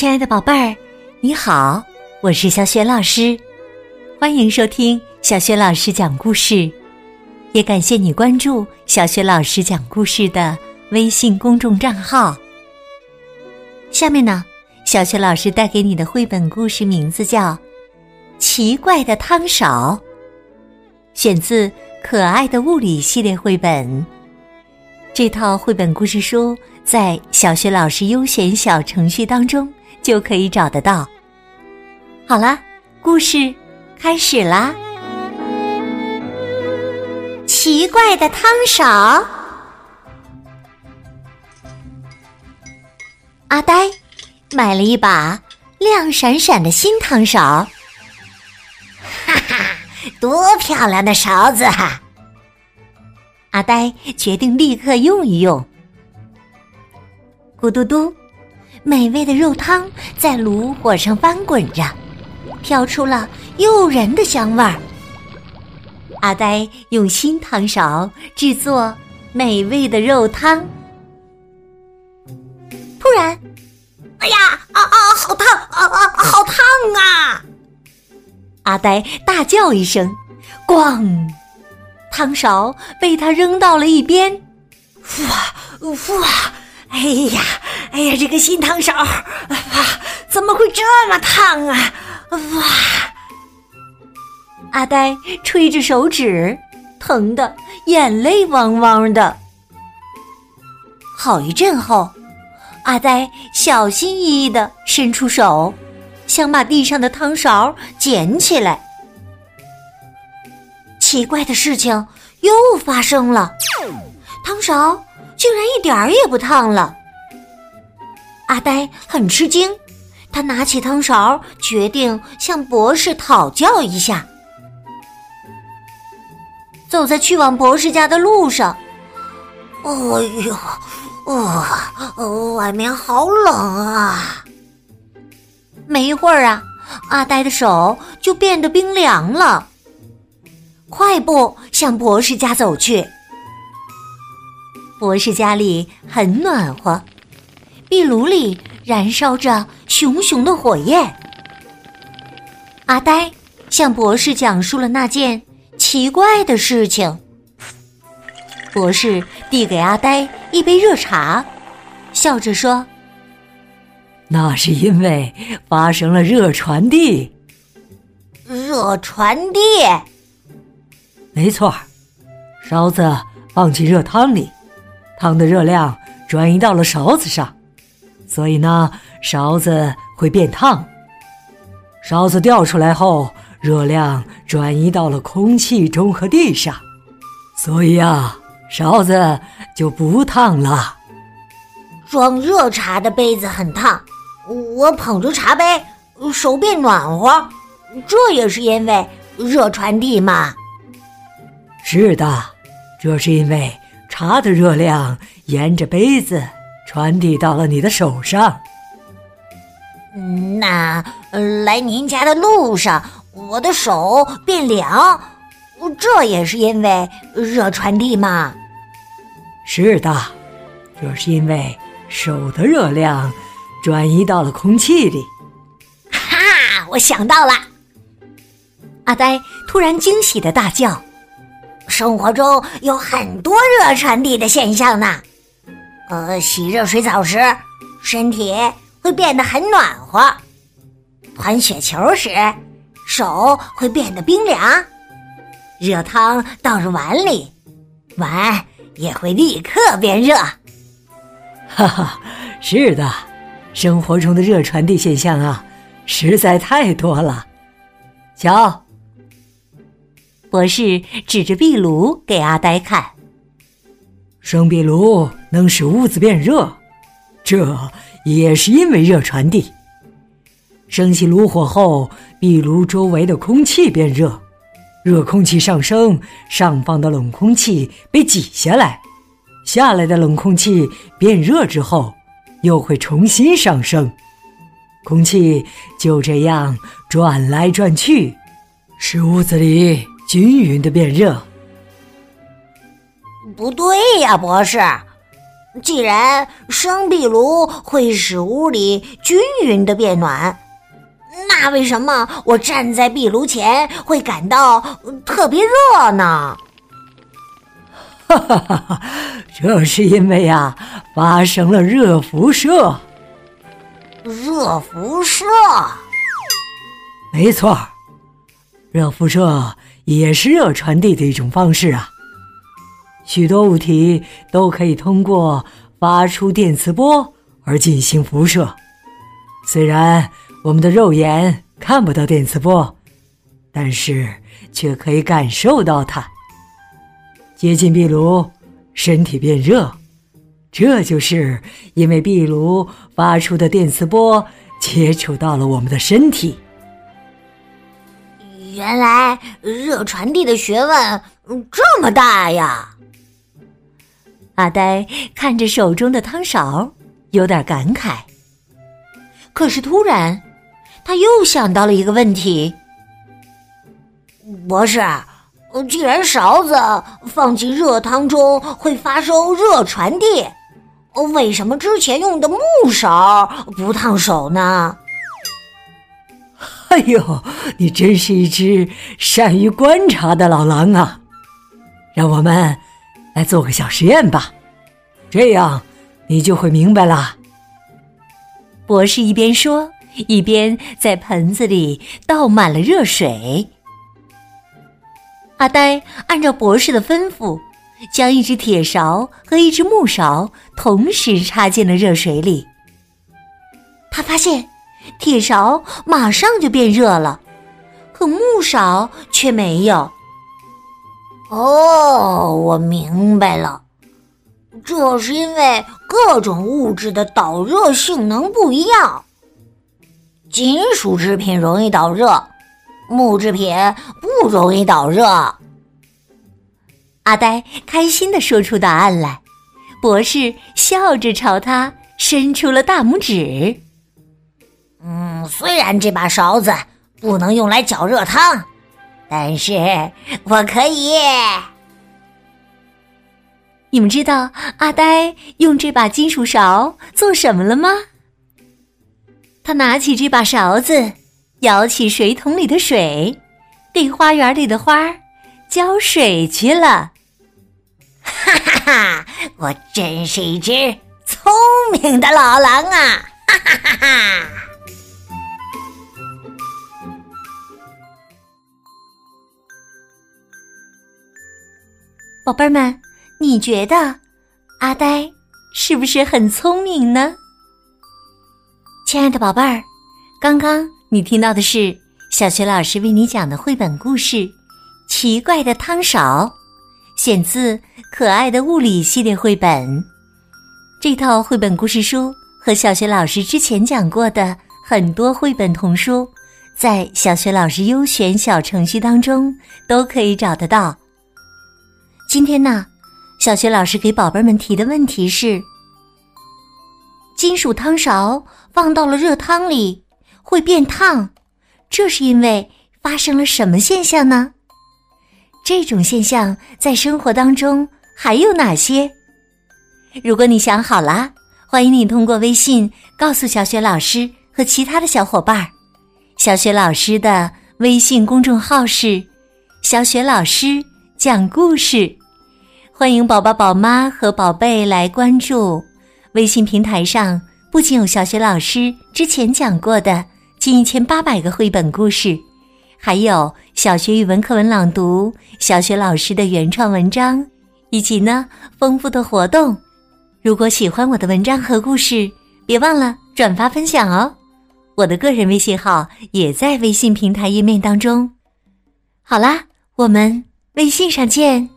亲爱的宝贝儿，你好，我是小雪老师，欢迎收听小雪老师讲故事，也感谢你关注小雪老师讲故事的微信公众账号。下面呢，小雪老师带给你的绘本故事名字叫《奇怪的汤勺》，选自《可爱的物理》系列绘本。这套绘本故事书在小学老师优选小程序当中就可以找得到。好啦，故事开始啦！奇怪的汤勺，阿呆买了一把亮闪闪的新汤勺，哈哈，多漂亮的勺子哈！阿呆决定立刻用一用。咕嘟嘟，美味的肉汤在炉火上翻滚着，飘出了诱人的香味儿。阿呆用新汤勺制作美味的肉汤。突然，哎呀，啊啊，好烫啊啊，好烫啊！阿呆大叫一声，咣！汤勺被他扔到了一边，哇哇！哎呀哎呀，这个新汤勺啊，怎么会这么烫啊？哇！阿呆吹着手指，疼得眼泪汪汪的。好一阵后，阿呆小心翼翼的伸出手，想把地上的汤勺捡起来。奇怪的事情又发生了，汤勺竟然一点儿也不烫了。阿呆很吃惊，他拿起汤勺，决定向博士讨教一下。走在去往博士家的路上，哎呦，哦，外面好冷啊！没一会儿啊，阿呆的手就变得冰凉了。快步向博士家走去。博士家里很暖和，壁炉里燃烧着熊熊的火焰。阿呆向博士讲述了那件奇怪的事情。博士递给阿呆一杯热茶，笑着说：“那是因为发生了热传递。”热传递。没错，勺子放进热汤里，汤的热量转移到了勺子上，所以呢，勺子会变烫。勺子掉出来后，热量转移到了空气中和地上，所以啊，勺子就不烫了。装热茶的杯子很烫，我捧着茶杯，手变暖和，这也是因为热传递嘛。是的，这是因为茶的热量沿着杯子传递到了你的手上。那来您家的路上，我的手变凉，这也是因为热传递吗？是的，这是因为手的热量转移到了空气里。哈，我想到了！阿呆突然惊喜的大叫。生活中有很多热传递的现象呢，呃，洗热水澡时，身体会变得很暖和；团雪球时，手会变得冰凉；热汤倒入碗里，碗也会立刻变热。哈哈，是的，生活中的热传递现象啊，实在太多了。瞧。博士指着壁炉给阿呆看：“生壁炉能使屋子变热，这也是因为热传递。升起炉火后，壁炉周围的空气变热，热空气上升，上方的冷空气被挤下来，下来的冷空气变热之后，又会重新上升，空气就这样转来转去，使屋子里。”均匀的变热，不对呀，博士，既然生壁炉会使屋里均匀的变暖，那为什么我站在壁炉前会感到特别热呢？哈哈哈哈！这是因为呀，发生了热辐射。热辐射，没错，热辐射也是热传递的一种方式啊。许多物体都可以通过发出电磁波而进行辐射。虽然我们的肉眼看不到电磁波，但是却可以感受到它。接近壁炉，身体变热，这就是因为壁炉发出的电磁波接触到了我们的身体。原来热传递的学问这么大呀！阿呆看着手中的汤勺，有点感慨。可是突然，他又想到了一个问题：博士。既然勺子放进热汤中会发生热传递，为什么之前用的木勺不烫手呢？哎呦，你真是一只善于观察的老狼啊！让我们来做个小实验吧，这样你就会明白了。博士一边说，一边在盆子里倒满了热水。阿呆按照博士的吩咐，将一只铁勺和一只木勺同时插进了热水里。他发现，铁勺马上就变热了，可木勺却没有。哦，我明白了，这是因为各种物质的导热性能不一样。金属制品容易导热。木制品不容易导热。阿呆开心的说出答案来，博士笑着朝他伸出了大拇指。嗯，虽然这把勺子不能用来搅热汤，但是我可以。你们知道阿呆用这把金属勺做什么了吗？他拿起这把勺子。舀起水桶里的水，给花园里的花浇水去了。哈哈哈！我真是一只聪明的老狼啊！哈哈哈哈！宝贝儿们，你觉得阿呆是不是很聪明呢？亲爱的宝贝儿，刚刚。你听到的是小学老师为你讲的绘本故事《奇怪的汤勺》，选自《可爱的物理》系列绘本。这套绘本故事书和小学老师之前讲过的很多绘本童书，在小学老师优选小程序当中都可以找得到。今天呢，小学老师给宝贝们提的问题是：金属汤勺放到了热汤里。会变烫，这是因为发生了什么现象呢？这种现象在生活当中还有哪些？如果你想好了，欢迎你通过微信告诉小雪老师和其他的小伙伴儿。小雪老师的微信公众号是“小雪老师讲故事”，欢迎宝宝、宝妈和宝贝来关注。微信平台上不仅有小雪老师之前讲过的。近一千八百个绘本故事，还有小学语文课文朗读、小学老师的原创文章，以及呢丰富的活动。如果喜欢我的文章和故事，别忘了转发分享哦。我的个人微信号也在微信平台页面当中。好啦，我们微信上见。